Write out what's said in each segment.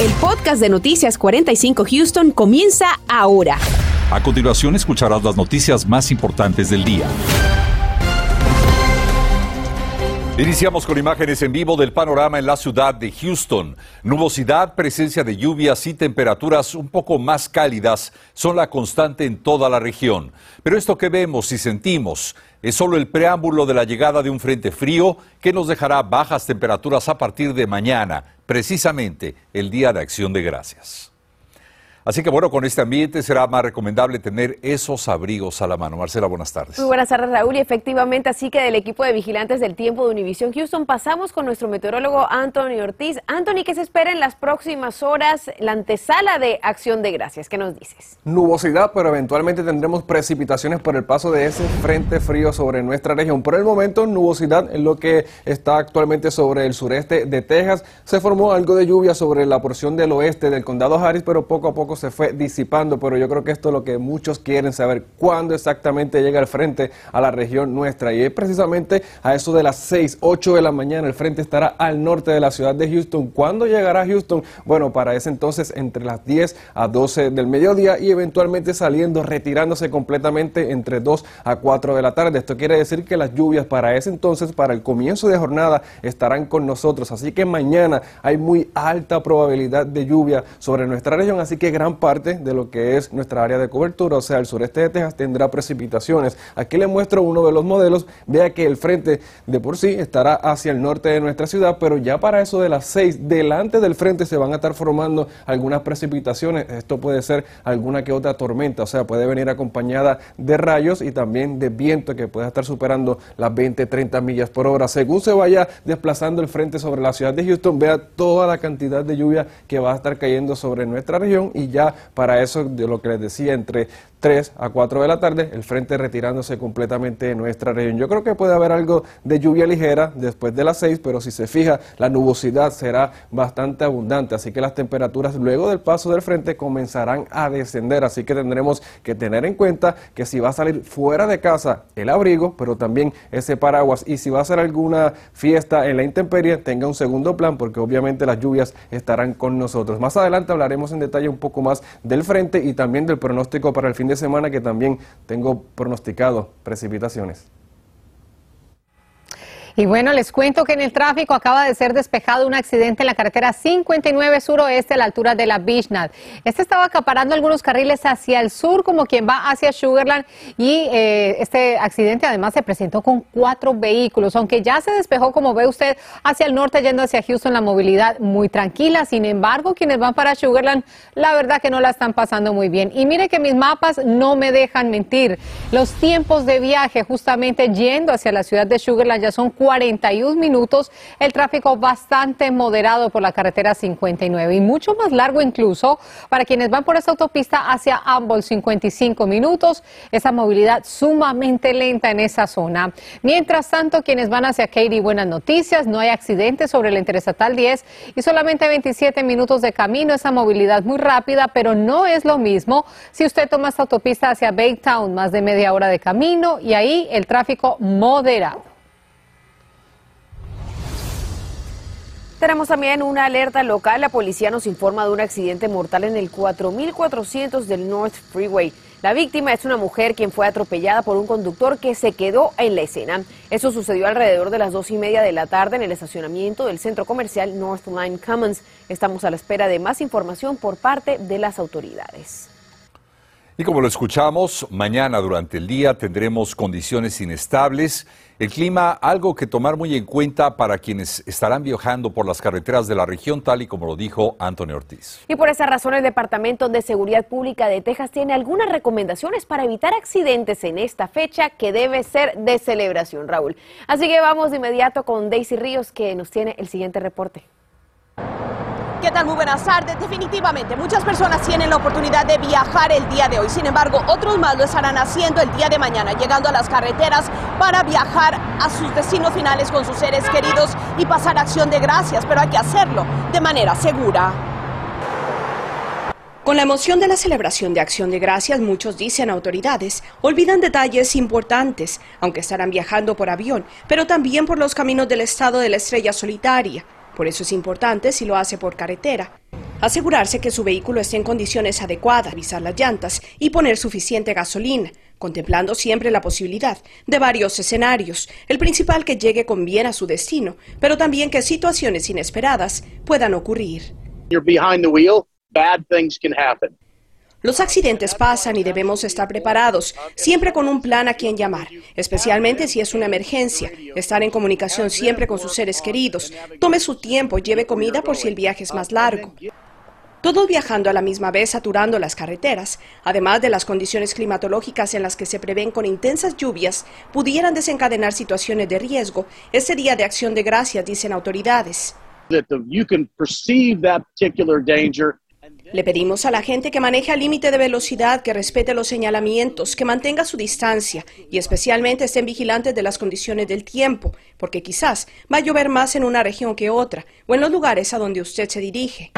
El podcast de Noticias 45 Houston comienza ahora. A continuación escucharás las noticias más importantes del día. Iniciamos con imágenes en vivo del panorama en la ciudad de Houston. Nubosidad, presencia de lluvias y temperaturas un poco más cálidas son la constante en toda la región. Pero esto que vemos y sentimos es solo el preámbulo de la llegada de un frente frío que nos dejará bajas temperaturas a partir de mañana, precisamente el Día de Acción de Gracias. Así que bueno, con este ambiente será más recomendable tener esos abrigos a la mano. Marcela, buenas tardes. Muy buenas tardes, Raúl. Y efectivamente, así que del equipo de vigilantes del tiempo de Univisión Houston pasamos con nuestro meteorólogo Anthony Ortiz. Anthony, ¿qué se espera en las próximas horas? La antesala de Acción de Gracias. ¿Qué nos dices? Nubosidad, pero eventualmente tendremos precipitaciones por el paso de ese frente frío sobre nuestra región. Por el momento, nubosidad es lo que está actualmente sobre el sureste de Texas. Se formó algo de lluvia sobre la porción del oeste del condado Harris, pero poco a poco se fue disipando, pero yo creo que esto es lo que muchos quieren saber, cuándo exactamente llega el frente a la región nuestra. Y es precisamente a eso de las 6, 8 de la mañana, el frente estará al norte de la ciudad de Houston. ¿Cuándo llegará Houston? Bueno, para ese entonces entre las 10 a 12 del mediodía y eventualmente saliendo, retirándose completamente entre 2 a 4 de la tarde. Esto quiere decir que las lluvias para ese entonces, para el comienzo de jornada, estarán con nosotros. Así que mañana hay muy alta probabilidad de lluvia sobre nuestra región, así que gran parte de lo que es nuestra área de cobertura, o sea, el sureste de Texas tendrá precipitaciones. Aquí le muestro uno de los modelos. Vea que el frente de por sí estará hacia el norte de nuestra ciudad, pero ya para eso de las 6, delante del frente se van a estar formando algunas precipitaciones. Esto puede ser alguna que otra tormenta, o sea, puede venir acompañada de rayos y también de viento que puede estar superando las 20, 30 millas por hora. Según se vaya desplazando el frente sobre la ciudad de Houston, vea toda la cantidad de lluvia que va a estar cayendo sobre nuestra región y ya para eso, de lo que les decía, entre 3 a 4 de la tarde, el frente retirándose completamente de nuestra región. Yo creo que puede haber algo de lluvia ligera después de las 6, pero si se fija, la nubosidad será bastante abundante, así que las temperaturas luego del paso del frente comenzarán a descender, así que tendremos que tener en cuenta que si va a salir fuera de casa, el abrigo, pero también ese paraguas, y si va a hacer alguna fiesta en la intemperie, tenga un segundo plan, porque obviamente las lluvias estarán con nosotros. Más adelante hablaremos en detalle un poco más del frente y también del pronóstico para el fin de semana que también tengo pronosticado precipitaciones. Y bueno, les cuento que en el tráfico acaba de ser despejado un accidente en la carretera 59 suroeste a la altura de la Bishnad. Este estaba acaparando algunos carriles hacia el sur como quien va hacia Sugarland y eh, este accidente además se presentó con cuatro vehículos, aunque ya se despejó como ve usted hacia el norte yendo hacia Houston la movilidad muy tranquila. Sin embargo, quienes van para Sugarland, la verdad que no la están pasando muy bien. Y mire que mis mapas no me dejan mentir. Los tiempos de viaje justamente yendo hacia la ciudad de Sugarland ya son 41 minutos, el tráfico bastante moderado por la carretera 59 y mucho más largo incluso para quienes van por esta autopista hacia ambos 55 minutos, esa movilidad sumamente lenta en esa zona. Mientras tanto, quienes van hacia Katy, buenas noticias, no hay accidentes sobre la Interestatal 10 y solamente 27 minutos de camino, esa movilidad muy rápida, pero no es lo mismo si usted toma esta autopista hacia Baytown, más de media hora de camino y ahí el tráfico moderado. Tenemos también una alerta local. La policía nos informa de un accidente mortal en el 4400 del North Freeway. La víctima es una mujer quien fue atropellada por un conductor que se quedó en la escena. Eso sucedió alrededor de las dos y media de la tarde en el estacionamiento del centro comercial Northline Commons. Estamos a la espera de más información por parte de las autoridades. Y como lo escuchamos, mañana durante el día tendremos condiciones inestables. El clima, algo que tomar muy en cuenta para quienes estarán viajando por las carreteras de la región, tal y como lo dijo Antonio Ortiz. Y por esa razón, el Departamento de Seguridad Pública de Texas tiene algunas recomendaciones para evitar accidentes en esta fecha que debe ser de celebración, Raúl. Así que vamos de inmediato con Daisy Ríos, que nos tiene el siguiente reporte. ¿Qué tal? Muy buenas tardes. Definitivamente, muchas personas tienen la oportunidad de viajar el día de hoy. Sin embargo, otros más lo estarán haciendo el día de mañana, llegando a las carreteras para viajar a sus destinos finales con sus seres queridos y pasar acción de gracias. Pero hay que hacerlo de manera segura. Con la emoción de la celebración de Acción de Gracias, muchos dicen autoridades, olvidan detalles importantes, aunque estarán viajando por avión, pero también por los caminos del estado de la estrella solitaria. Por eso es importante si lo hace por carretera. Asegurarse que su vehículo esté en condiciones adecuadas, revisar las llantas y poner suficiente gasolina, contemplando siempre la posibilidad de varios escenarios, el principal que llegue con bien a su destino, pero también que situaciones inesperadas puedan ocurrir. Los accidentes pasan y debemos estar preparados, siempre con un plan a quien llamar, especialmente si es una emergencia. Estar en comunicación siempre con sus seres queridos. Tome su tiempo, lleve comida por si el viaje es más largo. Todos viajando a la misma vez, saturando las carreteras, además de las condiciones climatológicas en las que se prevén con intensas lluvias, pudieran desencadenar situaciones de riesgo. Ese día de acción de gracias, dicen autoridades. Le pedimos a la gente que maneje al límite de velocidad, que respete los señalamientos, que mantenga su distancia y especialmente estén vigilantes de las condiciones del tiempo, porque quizás va a llover más en una región que otra o en los lugares a donde usted se dirige.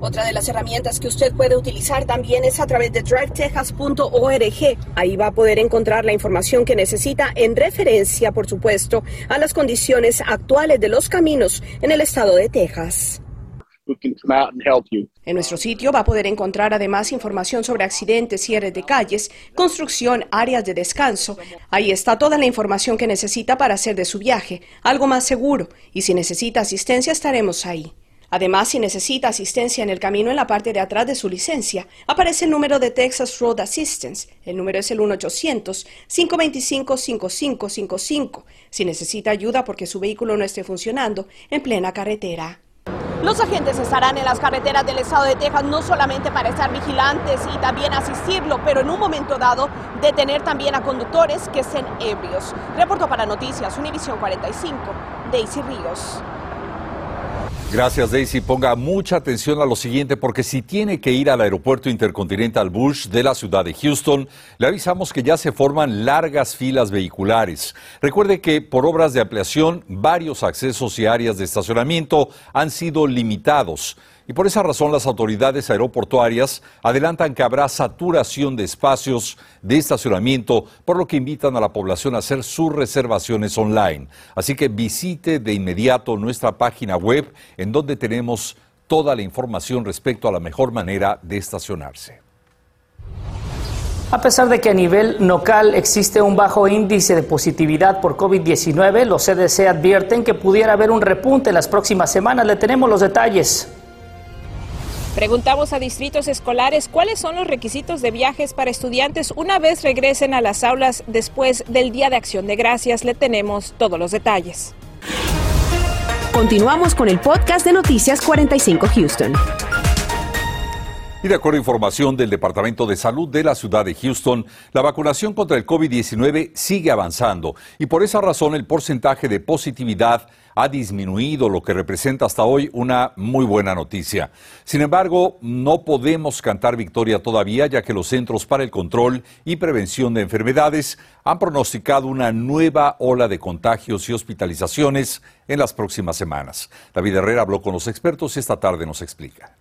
Otra de las herramientas que usted puede utilizar también es a través de drivetexas.org. Ahí va a poder encontrar la información que necesita en referencia, por supuesto, a las condiciones actuales de los caminos en el estado de Texas. En nuestro sitio va a poder encontrar además información sobre accidentes, cierres de calles, construcción, áreas de descanso. Ahí está toda la información que necesita para hacer de su viaje algo más seguro y si necesita asistencia estaremos ahí. Además, si necesita asistencia en el camino en la parte de atrás de su licencia, aparece el número de Texas Road Assistance. El número es el 1-800-525-5555. Si necesita ayuda porque su vehículo no esté funcionando en plena carretera. Los agentes estarán en las carreteras del estado de Texas no solamente para estar vigilantes y también asistirlo, pero en un momento dado detener también a conductores que estén ebrios. Reporto para Noticias Univisión 45, Daisy Ríos. Gracias Daisy. Ponga mucha atención a lo siguiente porque si tiene que ir al aeropuerto intercontinental Bush de la ciudad de Houston, le avisamos que ya se forman largas filas vehiculares. Recuerde que por obras de ampliación varios accesos y áreas de estacionamiento han sido limitados. Y por esa razón las autoridades aeroportuarias adelantan que habrá saturación de espacios de estacionamiento, por lo que invitan a la población a hacer sus reservaciones online. Así que visite de inmediato nuestra página web en donde tenemos toda la información respecto a la mejor manera de estacionarse. A pesar de que a nivel local existe un bajo índice de positividad por COVID-19, los CDC advierten que pudiera haber un repunte en las próximas semanas. Le tenemos los detalles. Preguntamos a distritos escolares cuáles son los requisitos de viajes para estudiantes una vez regresen a las aulas después del Día de Acción de Gracias. Le tenemos todos los detalles. Continuamos con el podcast de Noticias 45 Houston. Y de acuerdo a información del Departamento de Salud de la ciudad de Houston, la vacunación contra el COVID-19 sigue avanzando y por esa razón el porcentaje de positividad ha disminuido, lo que representa hasta hoy una muy buena noticia. Sin embargo, no podemos cantar victoria todavía, ya que los Centros para el Control y Prevención de Enfermedades han pronosticado una nueva ola de contagios y hospitalizaciones en las próximas semanas. David Herrera habló con los expertos y esta tarde nos explica.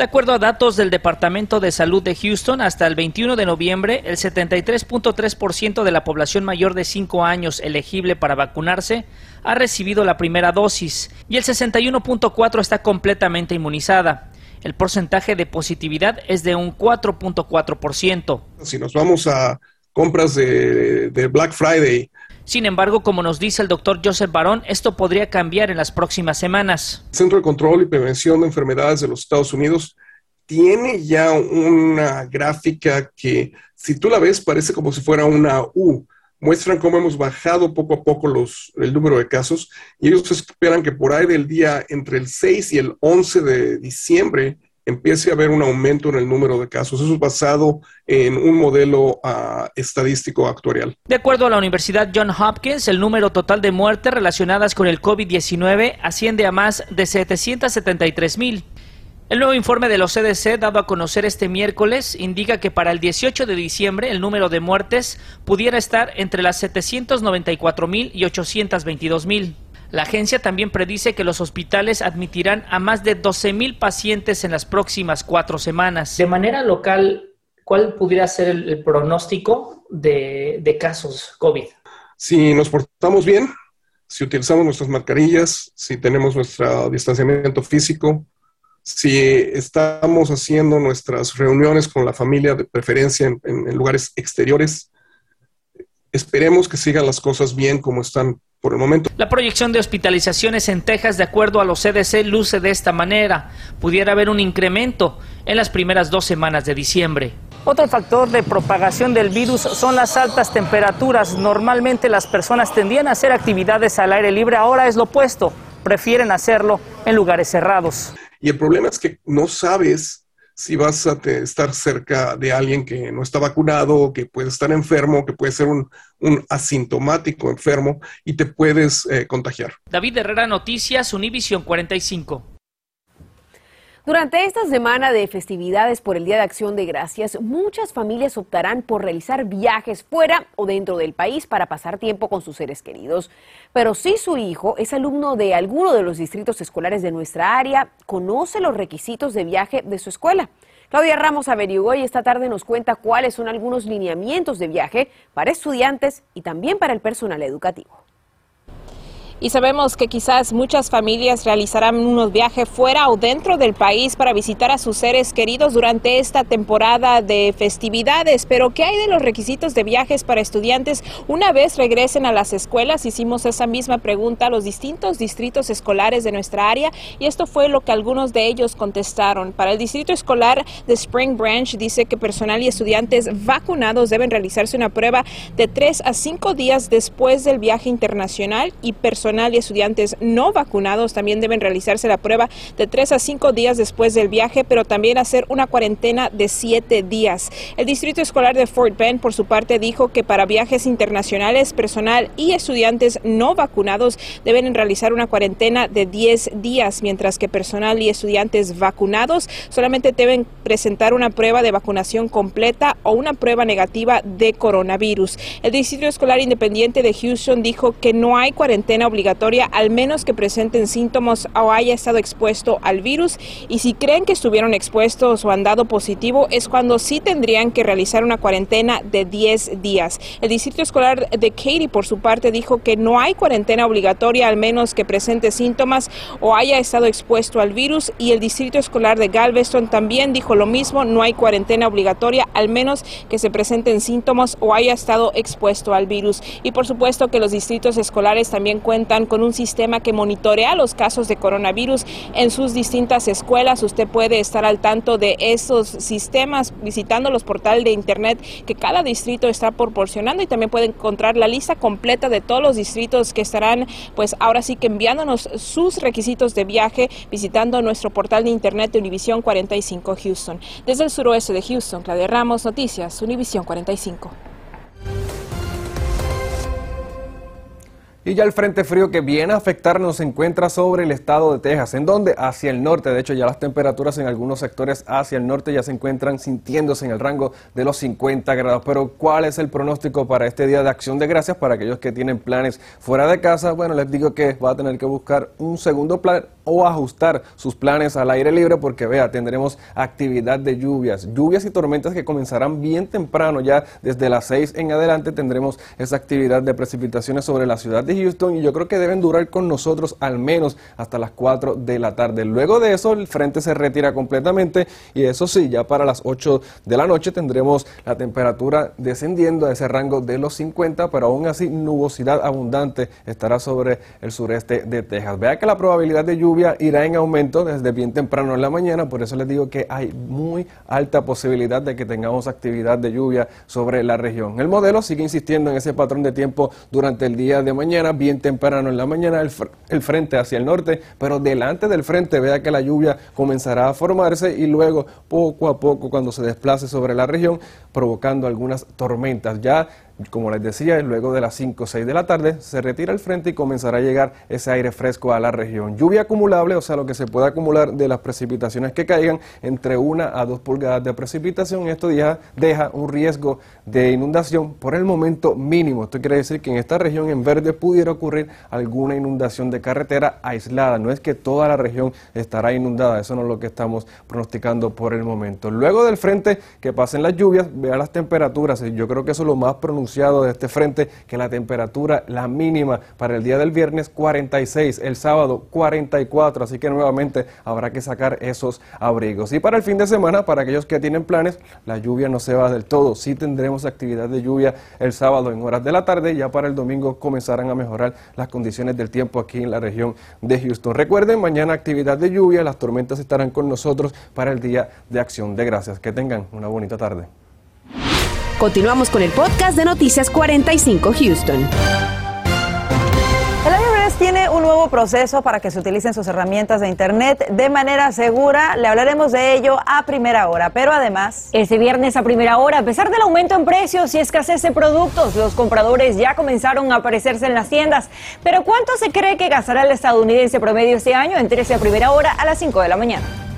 De acuerdo a datos del Departamento de Salud de Houston, hasta el 21 de noviembre, el 73.3% de la población mayor de 5 años elegible para vacunarse ha recibido la primera dosis y el 61.4% está completamente inmunizada. El porcentaje de positividad es de un 4.4%. Si nos vamos a compras de, de Black Friday, sin embargo, como nos dice el doctor Joseph Barón, esto podría cambiar en las próximas semanas. El Centro de Control y Prevención de Enfermedades de los Estados Unidos tiene ya una gráfica que, si tú la ves, parece como si fuera una U. Muestran cómo hemos bajado poco a poco los, el número de casos y ellos esperan que por ahí del día entre el 6 y el 11 de diciembre empiece a haber un aumento en el número de casos. Eso es basado en un modelo ah, estadístico actuarial. De acuerdo a la Universidad John Hopkins, el número total de muertes relacionadas con el COVID-19 asciende a más de 773 mil. El nuevo informe de los CDC dado a conocer este miércoles indica que para el 18 de diciembre el número de muertes pudiera estar entre las 794 mil y 822 mil. La agencia también predice que los hospitales admitirán a más de 12.000 pacientes en las próximas cuatro semanas. De manera local, ¿cuál pudiera ser el, pronóstico de, de casos COVID? Si nos portamos bien, si utilizamos nuestras mascarillas, si tenemos nuestro distanciamiento físico, si estamos haciendo nuestras reuniones con la familia de preferencia en, en lugares exteriores, esperemos que sigan las cosas bien como están por el momento. La proyección de hospitalizaciones en Texas, de acuerdo a los CDC, luce de esta manera. Pudiera haber un incremento en las primeras dos semanas de diciembre. Otro factor de propagación del virus son las altas temperaturas. Normalmente las personas tendían a hacer actividades al aire libre, ahora es lo opuesto. Prefieren hacerlo en lugares cerrados. Y el problema es que no sabes si vas a estar cerca de alguien que no está vacunado, que puede estar enfermo, que puede ser un, asintomático enfermo y te puedes eh, contagiar. David Herrera, Noticias, Univision 45. Durante esta semana de festividades por el Día de Acción de Gracias, muchas familias optarán por realizar viajes fuera o dentro del país para pasar tiempo con sus seres queridos. Pero si su hijo es alumno de alguno de los distritos escolares de nuestra área, conoce los requisitos de viaje de su escuela. Claudia Ramos averiguó y esta tarde nos cuenta cuáles son algunos lineamientos de viaje para estudiantes y también para el personal educativo. Y sabemos que quizás muchas familias realizarán unos viajes fuera o dentro del país para visitar a sus seres queridos durante esta temporada de festividades. Pero ¿qué hay de los requisitos de viajes para estudiantes una vez regresen a las escuelas? Hicimos esa misma pregunta a los distintos distritos escolares de nuestra área y esto fue lo que algunos de ellos contestaron. Para el distrito escolar de Spring Branch dice que personal y estudiantes vacunados deben realizarse una prueba de tres a cinco días después del viaje internacional y personal y estudiantes no vacunados también deben realizarse la prueba de tres a cinco días después del viaje, pero también hacer una cuarentena de siete días. El Distrito Escolar de Fort Bend, por su parte, dijo que para viajes internacionales, personal y estudiantes no vacunados deben realizar una cuarentena de 10 días, mientras que personal y estudiantes vacunados solamente deben presentar una prueba de vacunación completa o una prueba negativa de coronavirus. El Distrito Escolar Independiente de Houston dijo que no hay cuarentena obligatoria obligatoria al menos que presenten síntomas o haya estado expuesto al virus y si creen que estuvieron expuestos o han dado positivo es cuando sí tendrían que realizar una cuarentena de 10 días. El Distrito Escolar de Katy por su parte dijo que no hay cuarentena obligatoria al menos que presente síntomas o haya estado expuesto al virus y el Distrito Escolar de Galveston también dijo lo mismo, no hay cuarentena obligatoria al menos que se presenten síntomas o haya estado expuesto al virus. Y por supuesto que los distritos escolares también cuentan con un sistema que monitorea los casos de coronavirus en sus distintas escuelas. Usted puede estar al tanto de esos sistemas visitando los portales de internet que cada distrito está proporcionando y también puede encontrar la lista completa de todos los distritos que estarán pues ahora sí que enviándonos sus requisitos de viaje visitando nuestro portal de internet de Univisión 45 Houston. Desde el suroeste de Houston, Claudia Ramos, Noticias, Univisión 45. Y ya el frente frío que viene a afectarnos se encuentra sobre el estado de Texas, en donde hacia el norte, de hecho ya las temperaturas en algunos sectores hacia el norte ya se encuentran sintiéndose en el rango de los 50 grados. Pero ¿cuál es el pronóstico para este día de acción de gracias para aquellos que tienen planes fuera de casa? Bueno, les digo que va a tener que buscar un segundo plan o ajustar sus planes al aire libre porque vea, tendremos actividad de lluvias, lluvias y tormentas que comenzarán bien temprano, ya desde las 6 en adelante tendremos esa actividad de precipitaciones sobre la ciudad de Houston y yo creo que deben durar con nosotros al menos hasta las 4 de la tarde. Luego de eso el frente se retira completamente y eso sí, ya para las 8 de la noche tendremos la temperatura descendiendo a ese rango de los 50, pero aún así nubosidad abundante estará sobre el sureste de Texas. Vea que la probabilidad de lluvia irá en aumento desde bien temprano en la mañana, por eso les digo que hay muy alta posibilidad de que tengamos actividad de lluvia sobre la región. El modelo sigue insistiendo en ese patrón de tiempo durante el día de mañana, bien temprano en la mañana, el, el frente hacia el norte, pero delante del frente vea que la lluvia comenzará a formarse y luego poco a poco cuando se desplace sobre la región provocando algunas tormentas. Ya como les decía, luego de las 5 o 6 de la tarde se retira el frente y comenzará a llegar ese aire fresco a la región. Lluvia acumulable, o sea, lo que se puede acumular de las precipitaciones que caigan entre 1 a 2 pulgadas de precipitación. Esto deja, deja un riesgo de inundación por el momento mínimo. Esto quiere decir que en esta región en verde pudiera ocurrir alguna inundación de carretera aislada. No es que toda la región estará inundada, eso no es lo que estamos pronosticando por el momento. Luego del frente que pasen las lluvias, vea las temperaturas. Yo creo que eso es lo más pronunciado de este frente que la temperatura, la mínima para el día del viernes 46, el sábado 44, así que nuevamente habrá que sacar esos abrigos. Y para el fin de semana, para aquellos que tienen planes, la lluvia no se va del todo, sí tendremos actividad de lluvia el sábado en horas de la tarde, ya para el domingo comenzarán a mejorar las condiciones del tiempo aquí en la región de Houston. Recuerden, mañana actividad de lluvia, las tormentas estarán con nosotros para el Día de Acción de Gracias. Que tengan una bonita tarde. Continuamos con el podcast de Noticias 45 Houston. El IRS tiene un nuevo proceso para que se utilicen sus herramientas de Internet de manera segura. Le hablaremos de ello a primera hora, pero además... Este viernes a primera hora, a pesar del aumento en precios y escasez de productos, los compradores ya comenzaron a aparecerse en las tiendas. Pero ¿cuánto se cree que gastará el estadounidense promedio este año? Entérese a primera hora a las 5 de la mañana.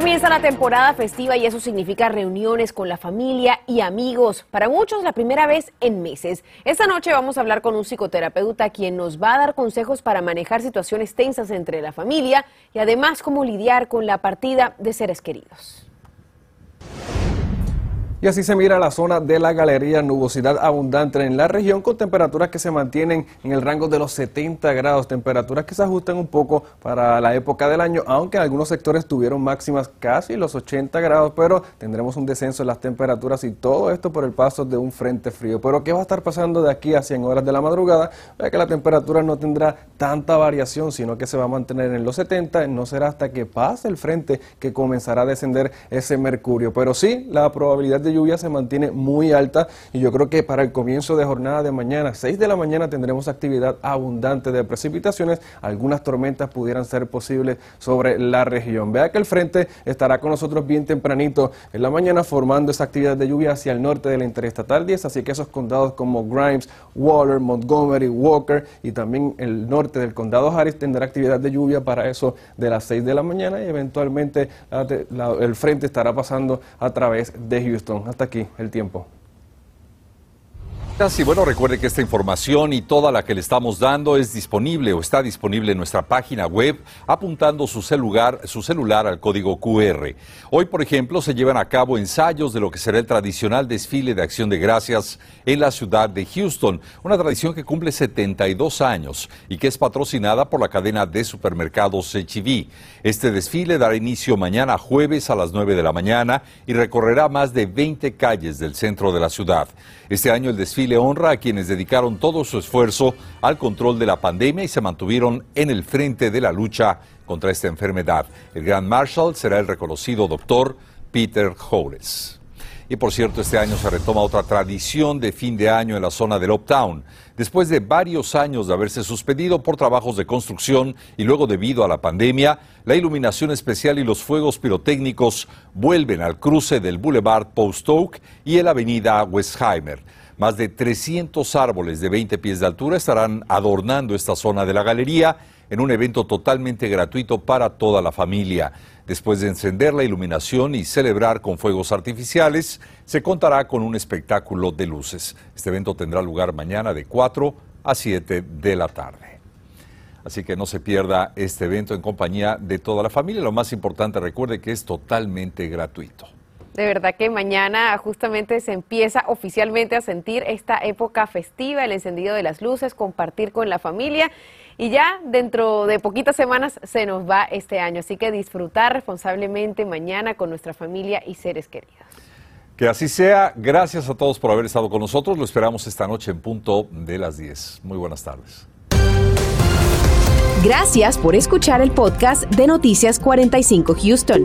Comienza la temporada festiva y eso significa reuniones con la familia y amigos. Para muchos la primera vez en meses. Esta noche vamos a hablar con un psicoterapeuta quien nos va a dar consejos para manejar situaciones tensas entre la familia y además cómo lidiar con la partida de seres queridos. Y así se mira la zona de la galería, nubosidad abundante en la región con temperaturas que se mantienen en el rango de los 70 grados, temperaturas que se ajustan un poco para la época del año, aunque algunos sectores tuvieron máximas casi los 80 grados, pero tendremos un descenso en las temperaturas y todo esto por el paso de un frente frío. Pero ¿qué va a estar pasando de aquí a 100 horas de la madrugada? que la temperatura no tendrá tanta variación, sino que se va a mantener en los 70, no será hasta que pase el frente que comenzará a descender ese mercurio, pero sí la probabilidad de lluvia se mantiene muy alta y yo creo que para el comienzo de jornada de mañana, 6 de la mañana, tendremos actividad abundante de precipitaciones. Algunas tormentas pudieran ser posibles sobre la región. Vea que el frente estará con nosotros bien tempranito en la mañana formando esa actividad de lluvia hacia el norte de la Interestatal 10, así que esos condados como Grimes, Waller, Montgomery, Walker y también el norte del condado Harris tendrá actividad de lluvia para eso de las 6 de la mañana y eventualmente el frente estará pasando a través de Houston hasta aquí el tiempo. Y bueno, recuerde que esta información y toda la que le estamos dando es disponible o está disponible en nuestra página web apuntando su celular, su celular al código QR. Hoy, por ejemplo, se llevan a cabo ensayos de lo que será el tradicional desfile de acción de gracias en la ciudad de Houston, una tradición que cumple 72 años y que es patrocinada por la cadena de supermercados HB. Este desfile dará inicio mañana jueves a las 9 de la mañana y recorrerá más de 20 calles del centro de la ciudad. Este año el desfile honra a quienes dedicaron todo su esfuerzo al control de la pandemia y se mantuvieron en el frente de la lucha contra esta enfermedad. El Grand Marshal será el reconocido doctor Peter Howes. Y por cierto, este año se retoma otra tradición de fin de año en la zona del Uptown. Después de varios años de haberse suspendido por trabajos de construcción y luego debido a la pandemia, la iluminación especial y los fuegos pirotécnicos vuelven al cruce del Boulevard Post Oak y el Avenida Westheimer. Más de 300 árboles de 20 pies de altura estarán adornando esta zona de la galería en un evento totalmente gratuito para toda la familia. Después de encender la iluminación y celebrar con fuegos artificiales, se contará con un espectáculo de luces. Este evento tendrá lugar mañana de 4 a 7 de la tarde. Así que no se pierda este evento en compañía de toda la familia. Lo más importante, recuerde que es totalmente gratuito. De verdad que mañana justamente se empieza oficialmente a sentir esta época festiva, el encendido de las luces, compartir con la familia y ya dentro de poquitas semanas se nos va este año, así que disfrutar responsablemente mañana con nuestra familia y seres queridos. Que así sea. Gracias a todos por haber estado con nosotros. Lo esperamos esta noche en punto de las 10. Muy buenas tardes. Gracias por escuchar el podcast de Noticias 45 Houston.